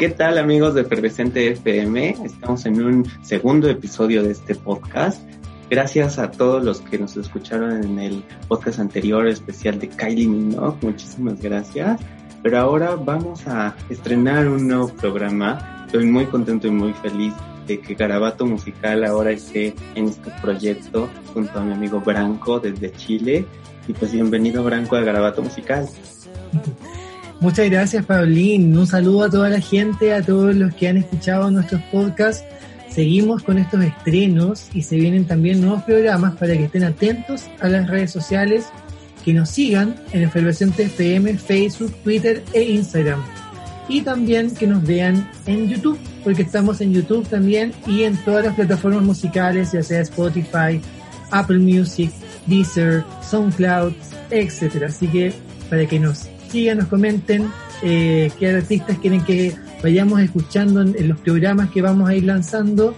¿Qué tal amigos de Efervescente FM? Estamos en un segundo episodio de este podcast. Gracias a todos los que nos escucharon en el podcast anterior especial de Kylie Minogue. Muchísimas gracias. Pero ahora vamos a estrenar un nuevo programa. Estoy muy contento y muy feliz de que Garabato Musical ahora esté en este proyecto junto a mi amigo Branco desde Chile. Y pues bienvenido Branco a Garabato Musical. Muchas gracias, Paulín. Un saludo a toda la gente, a todos los que han escuchado nuestros podcasts. Seguimos con estos estrenos y se vienen también nuevos programas para que estén atentos a las redes sociales, que nos sigan en Efervescente FM, Facebook, Twitter e Instagram. Y también que nos vean en YouTube, porque estamos en YouTube también y en todas las plataformas musicales, ya sea Spotify, Apple Music, Deezer, SoundCloud, etcétera. Así que para que nos sigan, nos comenten eh, qué artistas quieren que vayamos escuchando en, los programas que vamos a ir lanzando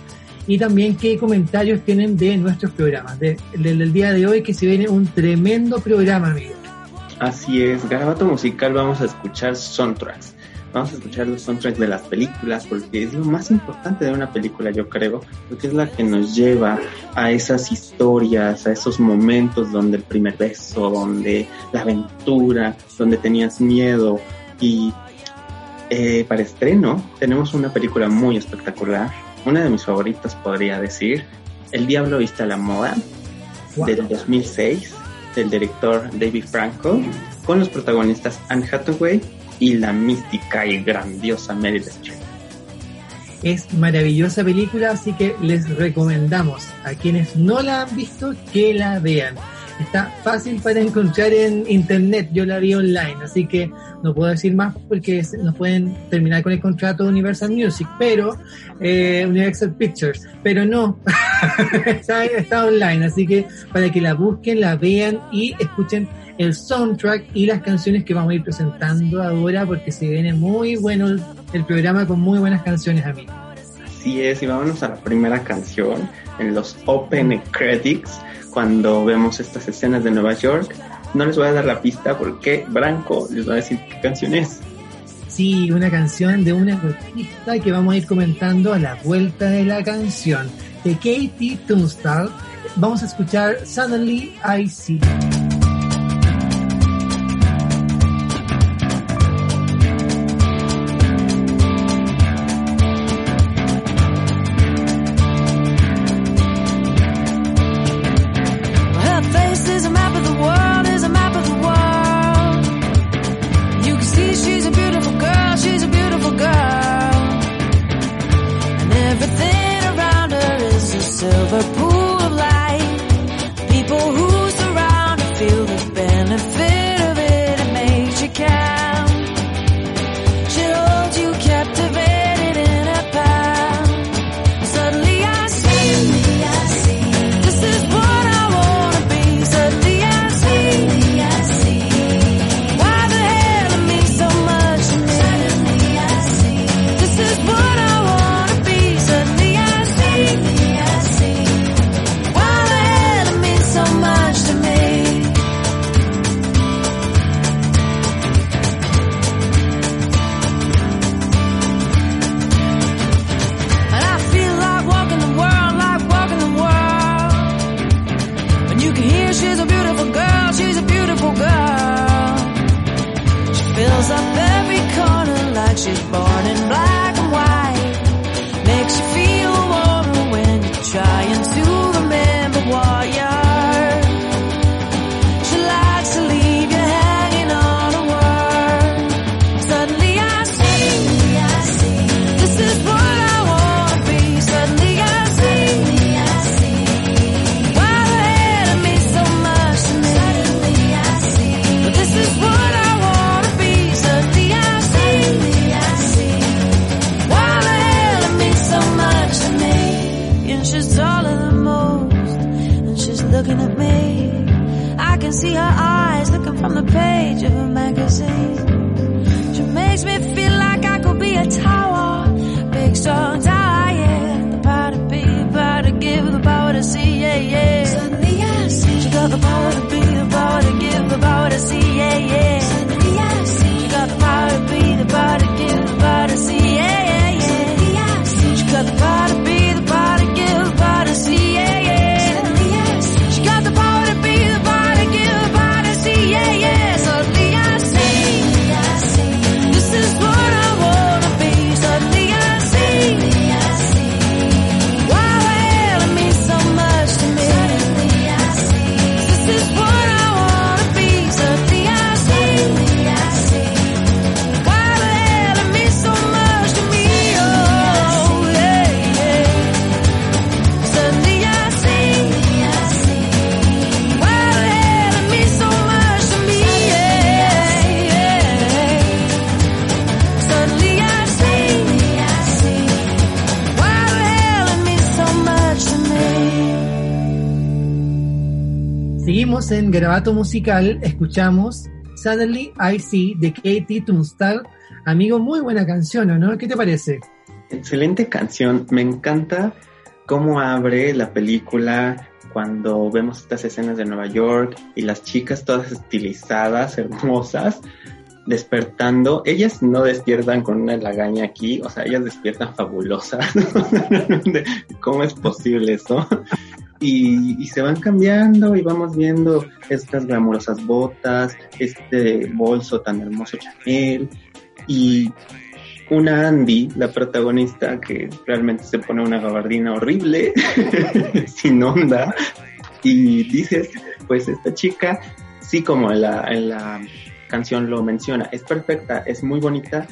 y también qué comentarios tienen de nuestros programas. del día de hoy que se viene un tremendo programa, amigos. Así es, Garabato Musical vamos a escuchar soundtracks. Vamos a escuchar los soundtracks de las películas porque es lo más importante de una película, yo creo, porque es la que nos lleva a esas historias, a esos momentos donde el primer beso, donde la aventura, donde tenías miedo. Y eh, para estreno tenemos una película muy espectacular, una de mis favoritas podría decir, El Diablo viste a la moda, del 2006, del director David Franco, con los protagonistas Anne Hathaway y la mística y grandiosa Meryl Streep. Es maravillosa película, así que les recomendamos a quienes no la han visto que la vean. Está fácil para encontrar en internet, yo la vi online, así que no puedo decir más porque nos pueden terminar con el contrato de Universal Music, pero eh, Universal Pictures, pero no, está, está online, así que para que la busquen, la vean y escuchen el soundtrack y las canciones que vamos a ir presentando ahora porque se viene muy bueno el, programa con muy buenas canciones, a mí. Así es, y vámonos a la primera canción en los Open Credits cuando vemos estas escenas de Nueva York. No les voy a dar la pista porque Branco les va a decir qué canción es. Sí, una canción de una artista que vamos a ir comentando a la vuelta de la canción de Katie Tunstall. Vamos a escuchar Suddenly I See. Garabato Musical, escuchamos Suddenly I See de Katie Tunstall. Amigo, muy buena canción, ¿o no? ¿Qué te parece? Excelente canción. Me encanta cómo abre la película cuando vemos estas escenas de Nueva York y las chicas todas estilizadas, hermosas, despertando. Ellas no despiertan con una lagaña aquí, o sea, ellas despiertan fabulosas. ¿Cómo es posible eso? Y, se van cambiando y vamos viendo estas glamurosas botas, este bolso tan hermoso Chanel y una Andy, la protagonista, que realmente se pone una gabardina horrible, sin onda, y dices, pues esta chica, sí como en la, en la canción lo menciona, es perfecta, es muy bonita,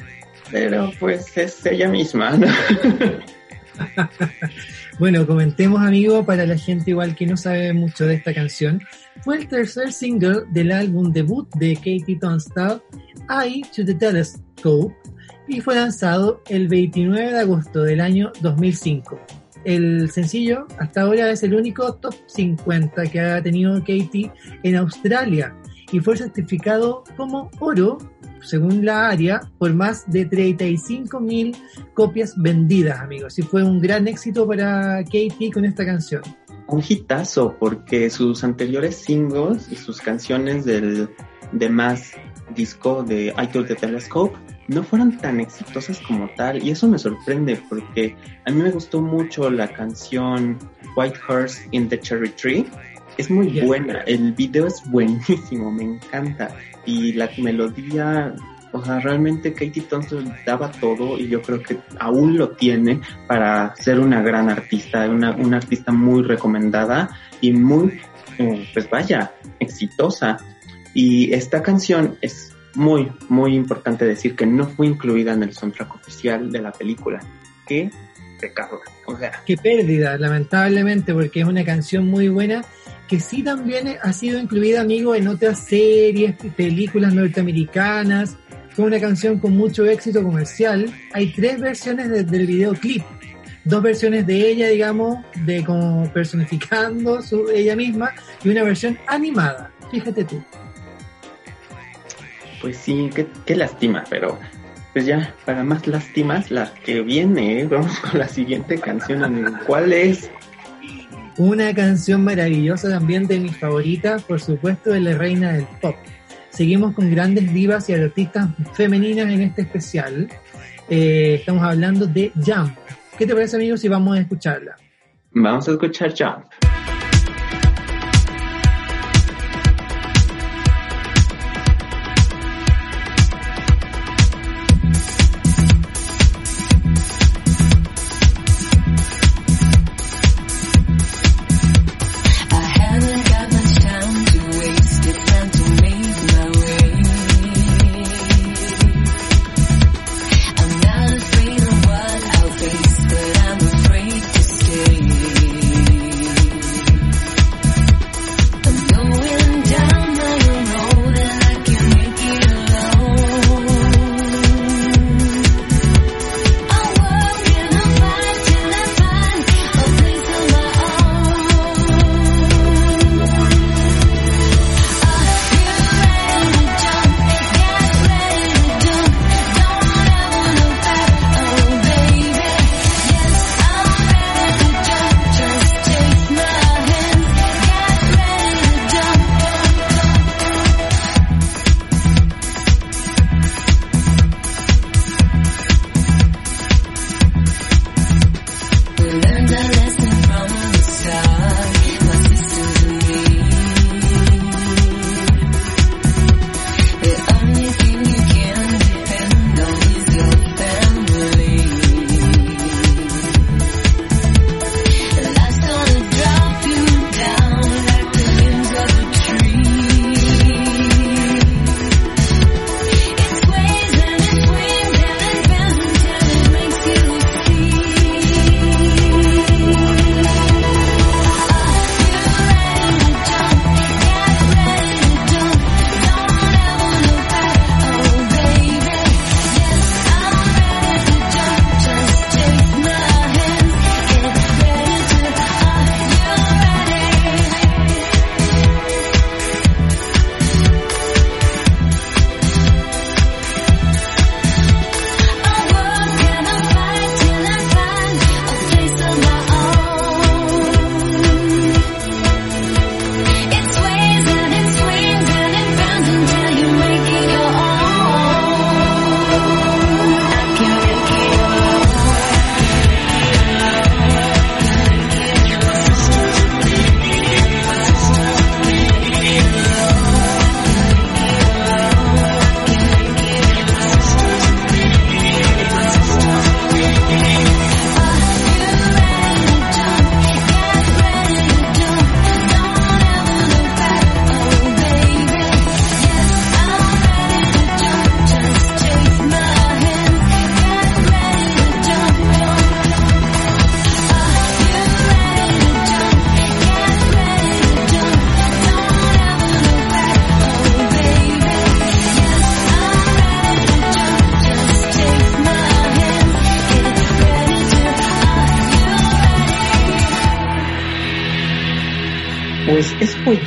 pero pues es ella misma, ¿no? Bueno, comentemos, amigo, para la gente igual que no sabe mucho de esta canción. Fue el tercer single del álbum debut de Katie Tunstall, Eye to the Telescope, y fue lanzado el 29 de agosto del año 2005. El sencillo hasta ahora es el único top 50 que ha tenido Katie en Australia y fue certificado como oro según la área, por más de 35.000 copias vendidas, amigos. Y fue un gran éxito para Katie con esta canción. Un hitazo, porque sus anteriores singles y sus canciones del de más disco de I Told the Telescope no fueron tan exitosas como tal. Y eso me sorprende, porque a mí me gustó mucho la canción White Horse in the Cherry Tree. Es muy buena, el video es buenísimo, me encanta y la melodía, o sea, realmente Katie Thompson daba todo y yo creo que aún lo tiene para ser una gran artista, una, una artista muy recomendada y muy, eh, pues vaya, exitosa. Y esta canción es muy, muy importante decir que no fue incluida en el soundtrack oficial de la película. Qué pecado. O sea. Qué pérdida, lamentablemente, porque es una canción muy buena que sí también ha sido incluida, amigo, en otras series, películas norteamericanas. Fue una canción con mucho éxito comercial. Hay tres versiones de, del videoclip. Dos versiones de ella, digamos, de como personificando ella misma, y una versión animada. Fíjate tú. Pues sí, qué, qué lástima, pero pues ya, para más lástimas, la que viene, ¿eh? vamos con la siguiente canción. ¿Cuál es? Una canción maravillosa también de mis favoritas, por supuesto, de la reina del pop. Seguimos con grandes divas y artistas femeninas en este especial. Eh, estamos hablando de Jump. ¿Qué te parece, amigos, si vamos a escucharla? Vamos a escuchar Jump.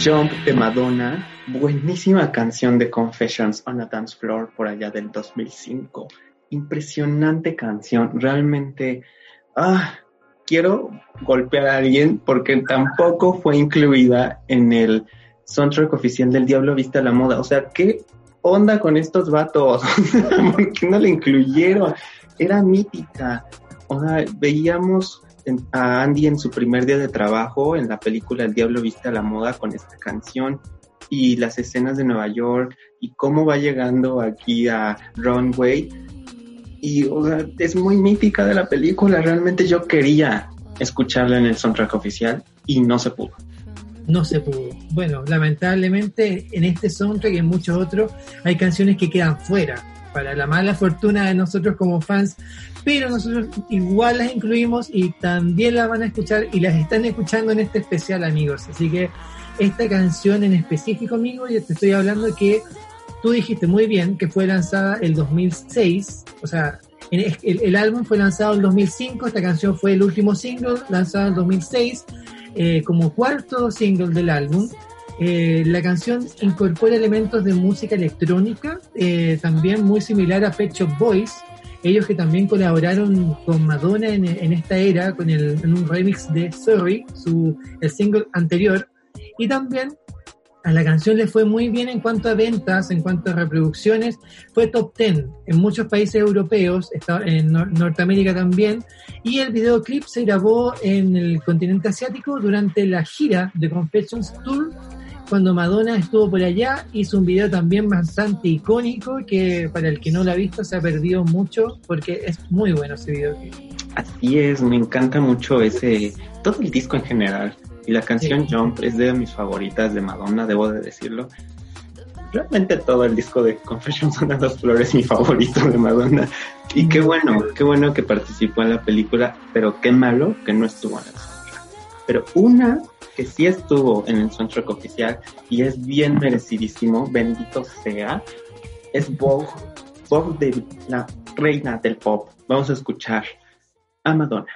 Jump de Madonna, buenísima canción de Confessions on a Dance Floor por allá del 2005. Impresionante canción, realmente. Ah, quiero golpear a alguien porque tampoco fue incluida en el soundtrack oficial del Diablo Vista a la Moda. O sea, ¿qué onda con estos vatos? ¿Por qué no la incluyeron? Era mítica. O sea, veíamos a Andy en su primer día de trabajo en la película El Diablo Viste a la Moda con esta canción y las escenas de Nueva York y cómo va llegando aquí a Runway. Y o sea, es muy mítica de la película. Realmente yo quería escucharla en el soundtrack oficial y no se pudo. No se pudo. Bueno, lamentablemente en este soundtrack y en muchos otros hay canciones que quedan fuera para la mala fortuna de nosotros como fans, pero nosotros igual las incluimos y también las van a escuchar y las están escuchando en este especial, amigos. Así que esta canción en específico, amigo, y te estoy hablando que tú dijiste muy bien que fue lanzada el 2006, o sea, el, el, álbum fue lanzado en 2005, esta canción fue el último single lanzado en 2006 eh, como cuarto single del álbum. Eh, la canción incorpora elementos de música electrónica, eh, también muy similar a Pet Shop Boys, ellos que también colaboraron con Madonna en, esta era, con el, en un remix de Sorry, su, el single anterior, y también a la canción le fue muy bien en cuanto a ventas, en cuanto a reproducciones, fue top 10 en muchos países europeos, en Norteamérica también, y el videoclip se grabó en el continente asiático durante la gira de Confessions Tour cuando Madonna estuvo por allá, hizo un video también bastante icónico que para el que no lo ha visto se ha perdido mucho porque es muy bueno ese video. Así es, me encanta mucho ese, todo el disco en general. Y la canción Jump es de mis favoritas de Madonna, debo de decirlo. Realmente todo el disco de Confessions on las Flores es mi favorito de Madonna. Y qué bueno, qué bueno que participó en la película, pero qué malo que no estuvo en el soundtrack. Pero una que sí estuvo en el soundtrack oficial y es bien merecidísimo, bendito sea, es Vogue, Vogue de la reina del pop. Vamos a escuchar a Madonna.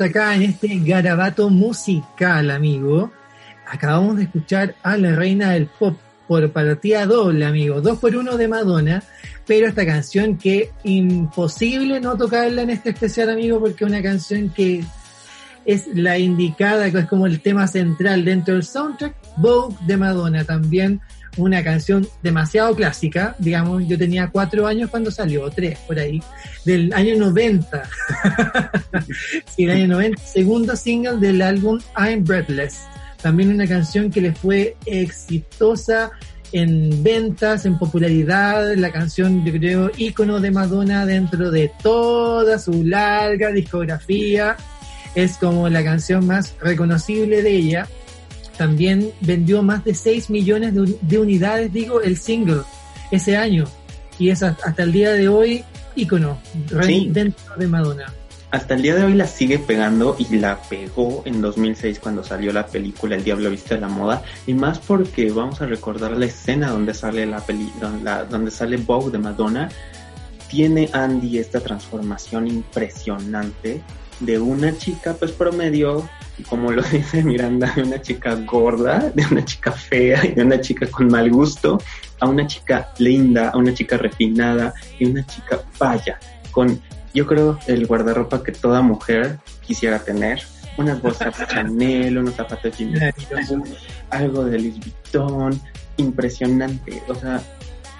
Acá en este garabato musical, amigo. Acabamos de escuchar a la reina del pop por partida doble, amigo. Dos por uno de Madonna. Pero esta canción que imposible no tocarla en este especial, amigo, porque es una canción que es la indicada, que es como el tema central dentro del soundtrack. Vogue de Madonna también una canción demasiado clásica, digamos, yo tenía cuatro años cuando salió, tres por ahí, del año 90. sí, el año 90, segundo single del álbum I'm Breathless. También una canción que le fue exitosa en ventas, en popularidad, la canción, yo creo, ícono de Madonna dentro de toda su larga discografía. Es como la canción más reconocible de ella también vendió más de 6 millones de, unidades, digo, el single ese año. Y es hasta el día de hoy ícono dentro de Madonna. Hasta el día de hoy la sigue pegando y la pegó en 2006 cuando salió la película El Diablo Viste de la Moda. Y más porque vamos a recordar la escena donde sale la peli, donde, donde sale Vogue de Madonna. Tiene Andy esta transformación impresionante de una chica pues promedio como lo dice Miranda, de una chica gorda, de una chica fea y de una chica con mal gusto, a una chica linda, a una chica refinada y una chica vaya, con yo creo el guardarropa que toda mujer quisiera tener. Unas bolsas Chanel, unos zapatos de algo de Louis Vuitton, impresionante. O sea,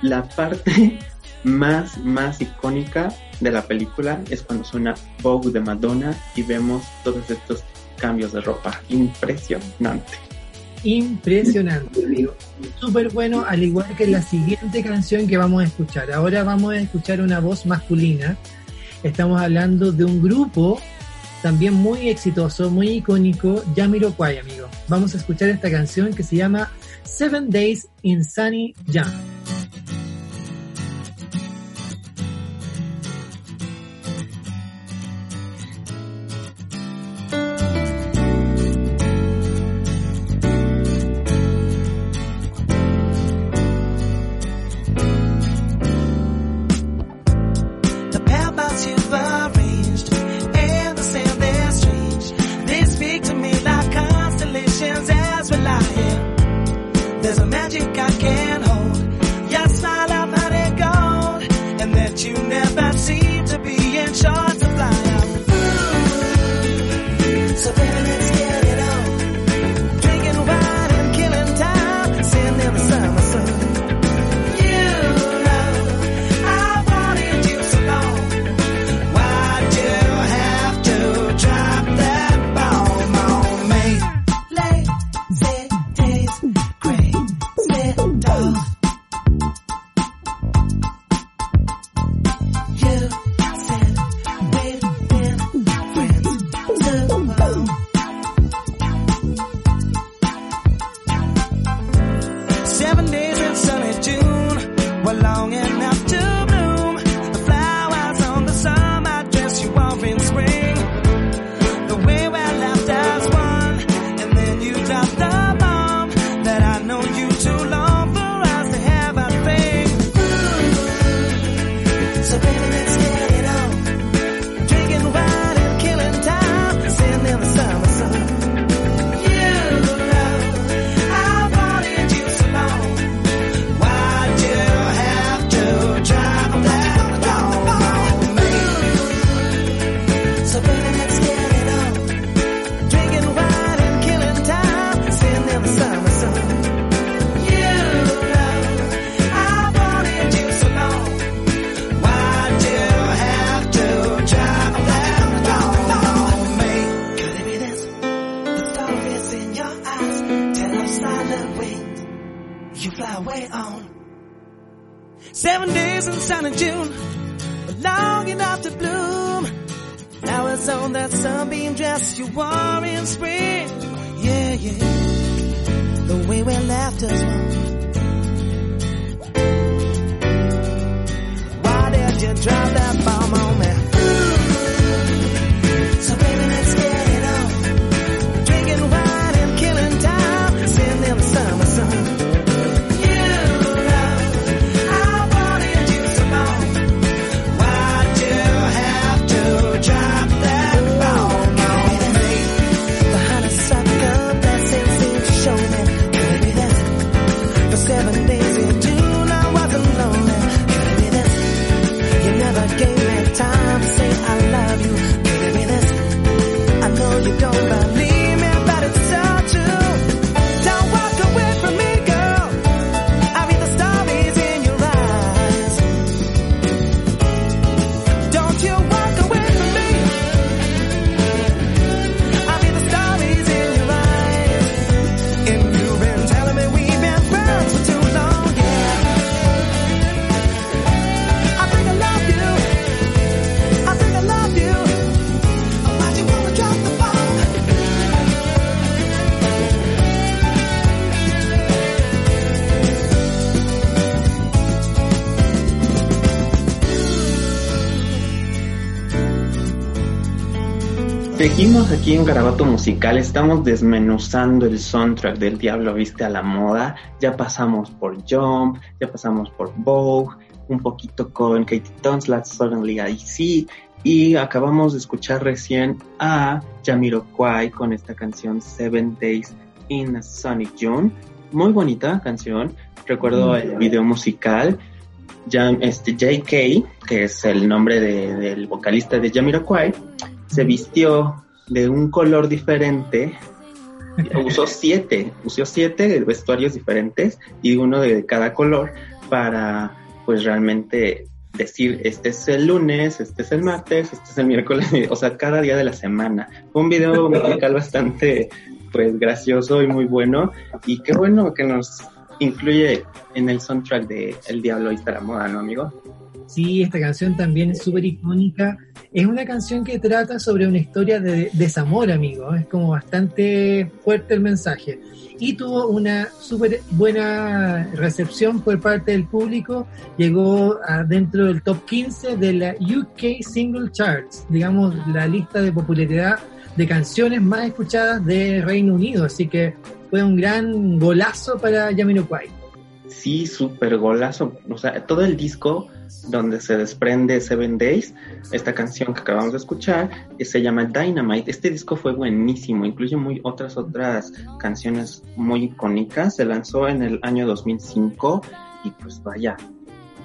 la parte más, más icónica de la película es cuando suena Vogue de Madonna y vemos todos estos cambios de ropa. Impresionante. Impresionante, amigo. Súper bueno, al igual que la siguiente canción que vamos a escuchar. Ahora vamos a escuchar una voz masculina. Estamos hablando de un grupo también muy exitoso, muy icónico, Jamiroquai, amigo. Vamos a escuchar esta canción que se llama Seven Days in Sunny Jam. Seguimos aquí en Garabato Musical, estamos desmenuzando el soundtrack del Diablo Viste a la Moda. Ya pasamos por Jump, ya pasamos por Vogue, un poquito con Katie Tunstall, Suddenly I See, y acabamos de escuchar recién a Jamiroquai con esta canción Seven Days in a Sunny June. Muy bonita canción, recuerdo el video musical. Ya, este, JK, que es el nombre de- del vocalista de Jamiroquai, se vistió de un color diferente. Usó siete, usó siete vestuarios diferentes y uno de cada color para pues realmente decir este es el lunes, este es el martes, este es el miércoles, o sea, cada día de la semana. Fue un video musical bastante pues gracioso y muy bueno y qué bueno que nos incluye en el soundtrack de El Diablo a la Moda, ¿no, amigo? Sí, esta canción también es súper icónica. Es una canción que trata sobre una historia de desamor, amigo. Es como bastante fuerte el mensaje. Y tuvo una súper buena recepción por parte del público. Llegó dentro del top 15 de la UK Single Charts, digamos, la lista de popularidad de canciones más escuchadas de Reino Unido. Así que fue un gran golazo para Jamiroquai. Sí, súper golazo. O sea, todo el disco donde se desprende Seven Days, esta canción que acabamos de escuchar, que se llama Dynamite. Este disco fue buenísimo, incluye muy otras otras canciones muy icónicas. Se lanzó en el año 2005 y pues vaya.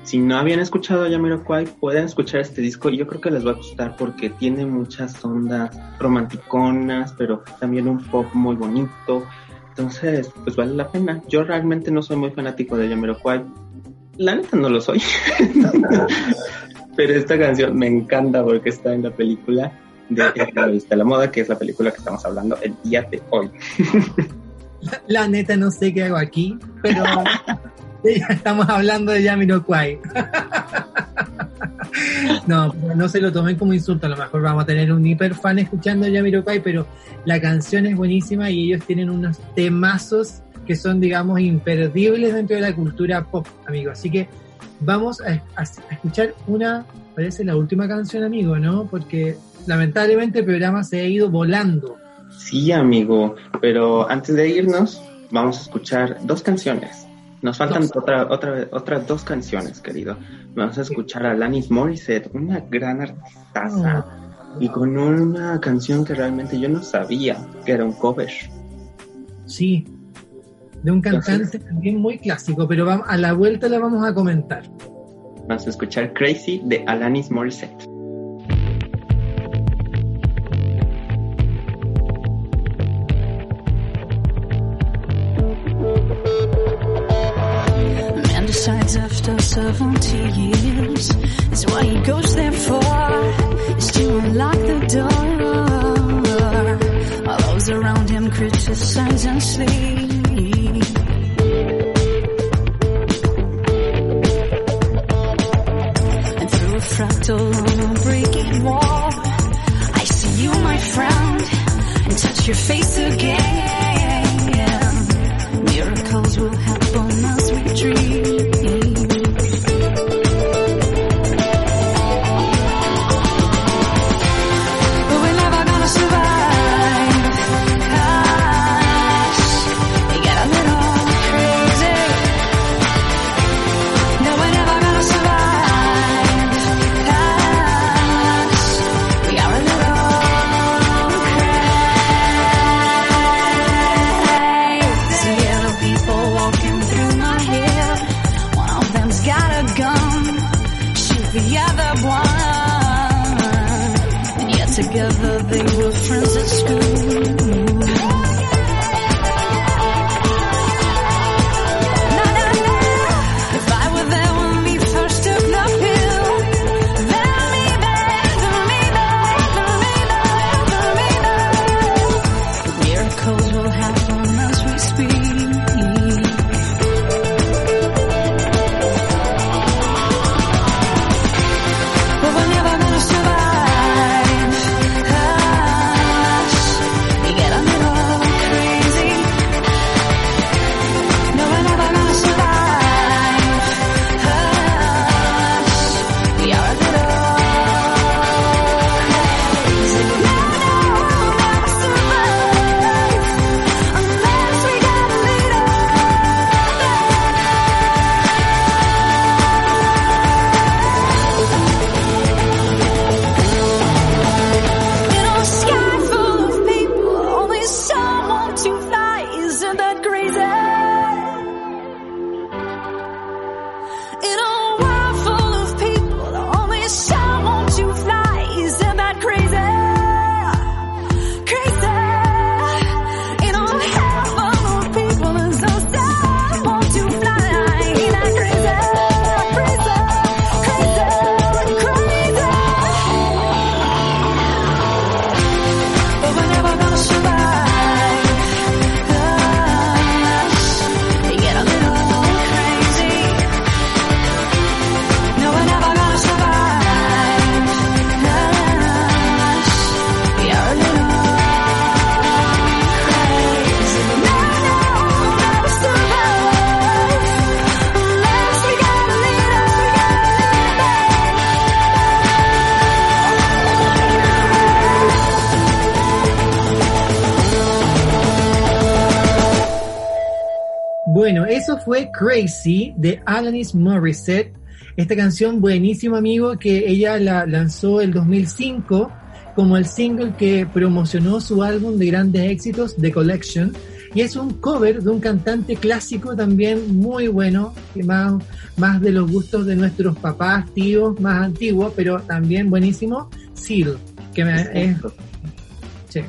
Si no habían escuchado a Jamiroquai, pueden escuchar este disco y yo creo que les va a gustar porque tiene muchas ondas romanticonas, pero también un pop muy bonito. Entonces, pues vale la pena. Yo realmente no soy muy fanático de Jamiroquai. La neta no lo soy. Pero esta canción me encanta porque está en la película de La Vista a la Moda, que es la película que estamos hablando el día de hoy. La neta no sé qué hago aquí, pero estamos hablando de Jamiroquai. No, no se lo tomen como insulto, a lo mejor vamos a tener un hiper fan escuchando Jamiroquai, pero la canción es buenísima y ellos tienen unos temazos que son, digamos, imperdibles dentro de la cultura pop, amigo. Así que vamos a, a- a escuchar una, parece la última canción, amigo, ¿no? Porque lamentablemente el programa se ha ido volando. Sí, amigo, pero antes de irnos, vamos a escuchar dos canciones. Nos faltan Dos. otra, otra, otras dos canciones, querido. Vamos a escuchar a Alanis Morissette, una gran artistaza, y con una canción que realmente yo no sabía que era un cover. Sí, de un cantante también muy clásico, pero vamos, a la vuelta la vamos a comentar. Vamos a escuchar Crazy de Alanis Morissette. After 70 years is what he goes there for is to unlock the door. All those around him criticize and sleep. Fue Crazy de Alanis Morissette. Esta canción buenísima, amigo, que ella la lanzó el 2005 como el single que promocionó su álbum de grandes éxitos, The Collection. Y es un cover de un cantante clásico también muy bueno, que más, más de los gustos de nuestros papás, tíos, más antiguos, pero también buenísimo, Seal, que me, es, sí.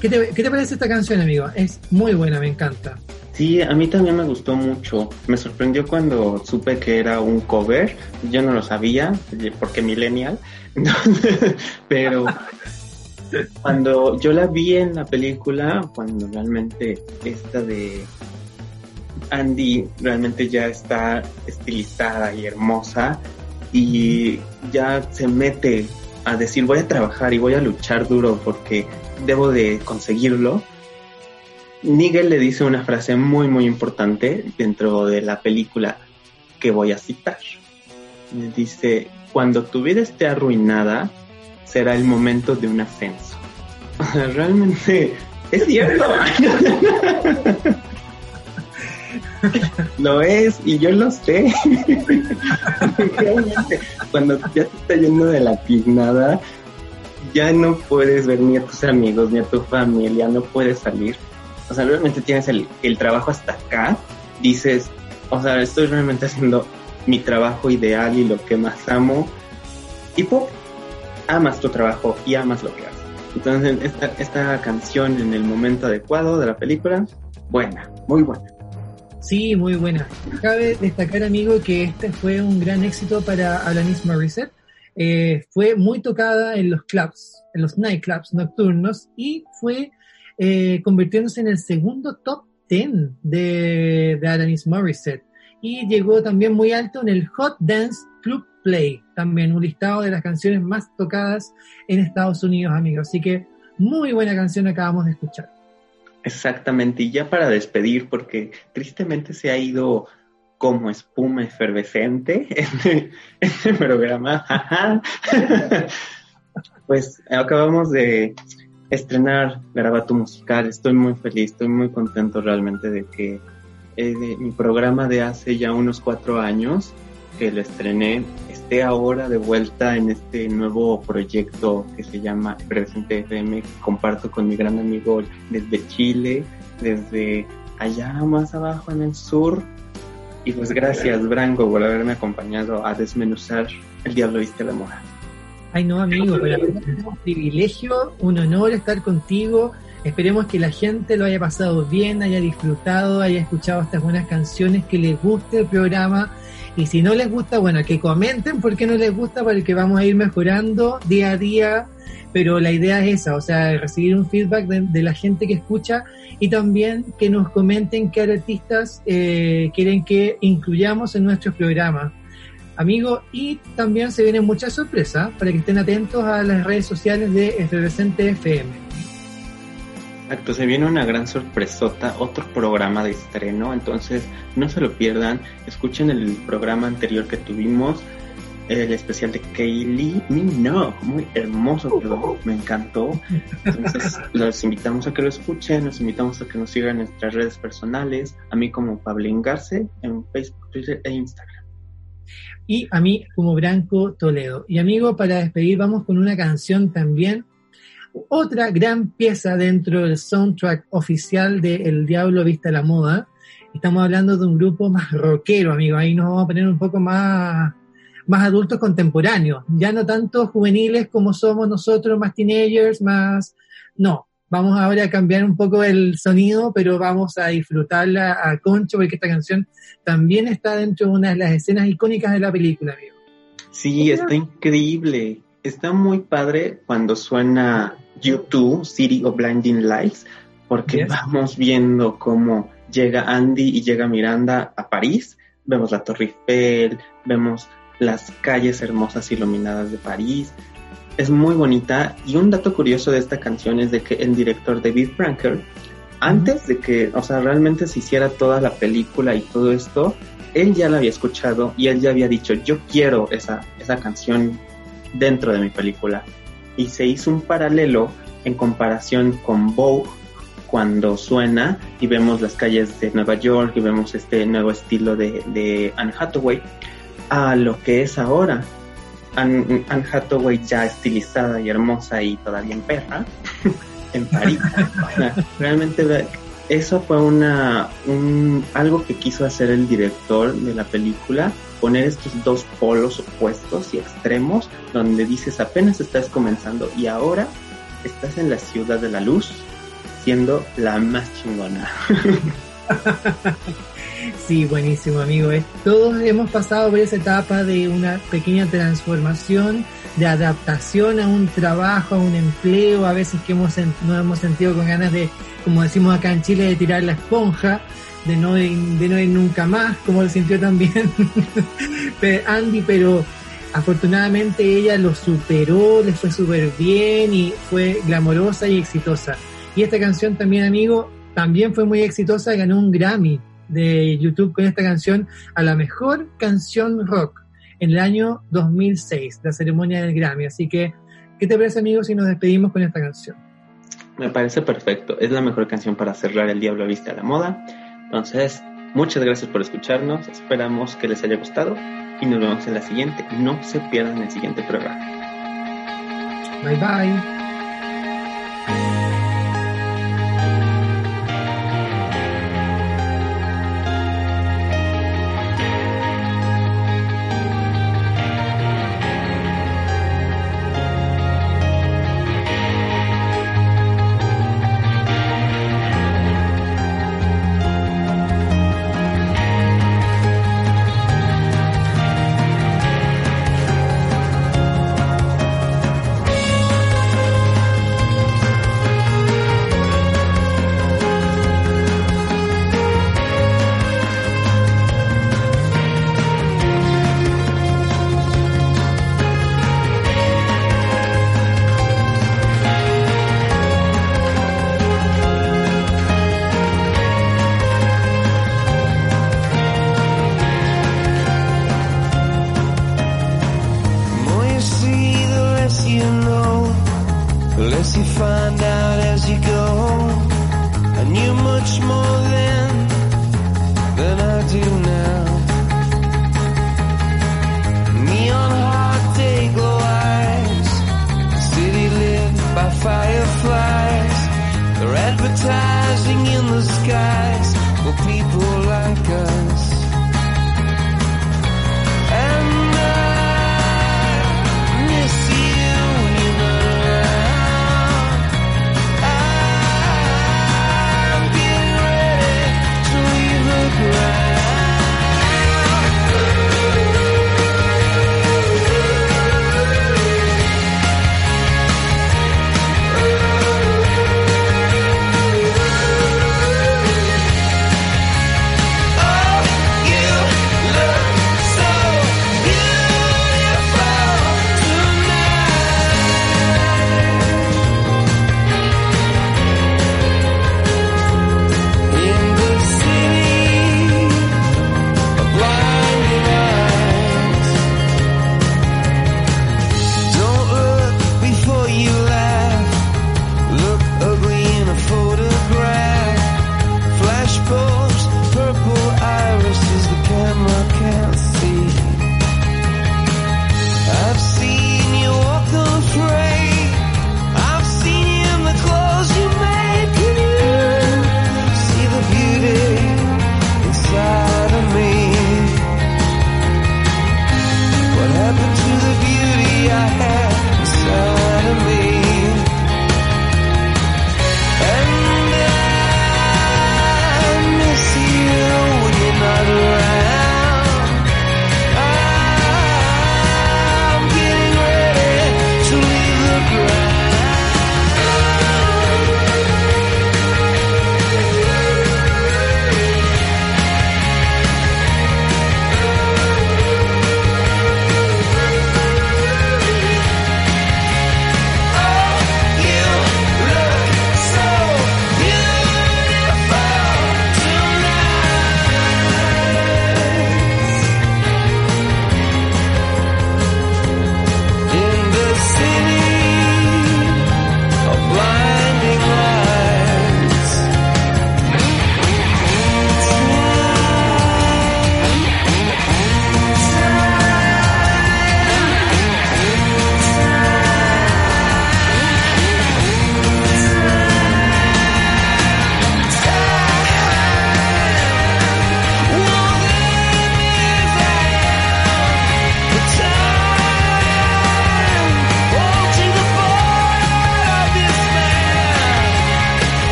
¿Qué te, ¿Qué te parece esta canción, amigo? Es muy buena, me encanta. Sí, a mí también me gustó mucho. Me sorprendió cuando supe que era un cover. Yo no lo sabía, porque millennial. Pero cuando yo la vi en la película, cuando realmente esta de Andy realmente ya está estilizada y hermosa y ya se mete a decir voy a trabajar y voy a luchar duro porque debo de conseguirlo. Nigel le dice una frase muy muy importante dentro de la película que voy a citar. Le dice, cuando tu vida esté arruinada, será el momento de un ascenso. Realmente es cierto. lo es y yo lo sé. Realmente, cuando ya te está yendo de la tiznada, ya no puedes ver ni a tus amigos ni a tu familia, no puedes salir. O sea, realmente tienes el, el trabajo hasta acá, dices, o sea, estoy realmente haciendo mi trabajo ideal y lo que más amo. Y pum, amas tu trabajo y amas lo que haces. Entonces, esta, esta canción en el momento adecuado de la película, buena, muy buena. Sí, muy buena. Cabe destacar, amigo, que este fue un gran éxito para Alanis Morissette. Eh, fue muy tocada en los clubs, en los nightclubs nocturnos y fue eh, convirtiéndose en el segundo top 10 de, de Alanis Morissette. Y llegó también muy alto en el Hot Dance Club Play, también un listado de las canciones más tocadas en Estados Unidos, amigos. Así que muy buena canción acabamos de escuchar. Exactamente, y ya para despedir, porque tristemente se ha ido como espuma efervescente en este programa. pues acabamos de estrenar Garabato Musical. Estoy muy feliz, estoy muy contento realmente de que eh, de mi programa de hace ya unos cuatro años que lo estrené esté ahora de vuelta en este nuevo proyecto que se llama Presente FM, que comparto con mi gran amigo desde Chile, desde allá más abajo en el sur. Y pues gracias, Branco, por haberme acompañado a desmenuzar El Diablo Viste la Mora. Ay, no, amigo, pero es un privilegio, un honor estar contigo. Esperemos que la gente lo haya pasado bien, haya disfrutado, haya escuchado estas buenas canciones, que les guste el programa. Y si no les gusta, bueno, que comenten por qué no les gusta, porque vamos a ir mejorando día a día. Pero la idea es esa, o sea, recibir un feedback de, de la gente que escucha y también que nos comenten qué artistas eh, quieren que incluyamos en nuestros programas. Amigos, y también se vienen muchas sorpresas para que estén atentos a las redes sociales de Efervescente FM. Exacto, se viene una gran sorpresota, otro programa de estreno, entonces no se lo pierdan, escuchen el programa anterior que tuvimos, el especial de Kaylee Minogue, muy hermoso quedó, me encantó. Entonces los invitamos a que lo escuchen, los invitamos a que nos sigan en nuestras redes personales, a mí como Pablín Garce, en Facebook, Twitter e Instagram. Y a mí como Branco Toledo. Y amigo, para despedir vamos con una canción también otra gran pieza dentro del soundtrack oficial de El Diablo Vista la Moda. Estamos hablando de un grupo más rockero, amigo. Ahí nos vamos a poner un poco más, más adultos contemporáneos. Ya no tanto juveniles como somos nosotros, más teenagers, más... No, vamos ahora a cambiar un poco el sonido, pero vamos a disfrutarla a concho porque esta canción también está dentro de una de las escenas icónicas de la película, amigo. Sí, está increíble. Está muy padre cuando suena YouTube, City of Blinding Lights, porque Yes. vamos viendo cómo llega Andy y llega Miranda a París, vemos la Torre Eiffel, vemos las calles hermosas iluminadas de París. Es muy bonita y un dato curioso de esta canción es de que el director David Franker, antes de que, o sea, realmente se hiciera toda la película y todo esto, él ya la había escuchado y él ya había dicho, yo quiero esa, esa canción dentro de mi película. Y se hizo un paralelo en comparación con Vogue, cuando suena y vemos las calles de Nueva York y vemos este nuevo estilo de, de Anne Hathaway a lo que es ahora. Anne, Anne Hathaway ya estilizada y hermosa y todavía en perra en París. Realmente ve- eso fue una un, algo que quiso hacer el director de la película, poner estos dos polos opuestos y extremos, donde dices apenas estás comenzando y ahora estás en la ciudad de la luz, siendo la más chingona. Sí, buenísimo, amigo. Todos hemos pasado por esa etapa de una pequeña transformación, de adaptación a un trabajo, a un empleo, a veces que hemos nos hemos sentido con ganas de, como decimos acá en Chile, de tirar la esponja, de no de no ir nunca más, como lo sintió también Andy, pero afortunadamente ella lo superó, le fue súper bien y fue glamorosa y exitosa. Y esta canción también, amigo, también fue muy exitosa, ganó un Grammy de YouTube con esta canción a la mejor canción rock en el año 2006, la ceremonia del Grammy. Así que, ¿qué te parece, amigo, si nos despedimos con esta canción? Me parece perfecto. Es la mejor canción para cerrar el Diablo Viste a la Moda. Entonces, muchas gracias por escucharnos. Esperamos que les haya gustado y nos vemos en la siguiente. No se pierdan el siguiente programa. Bye bye.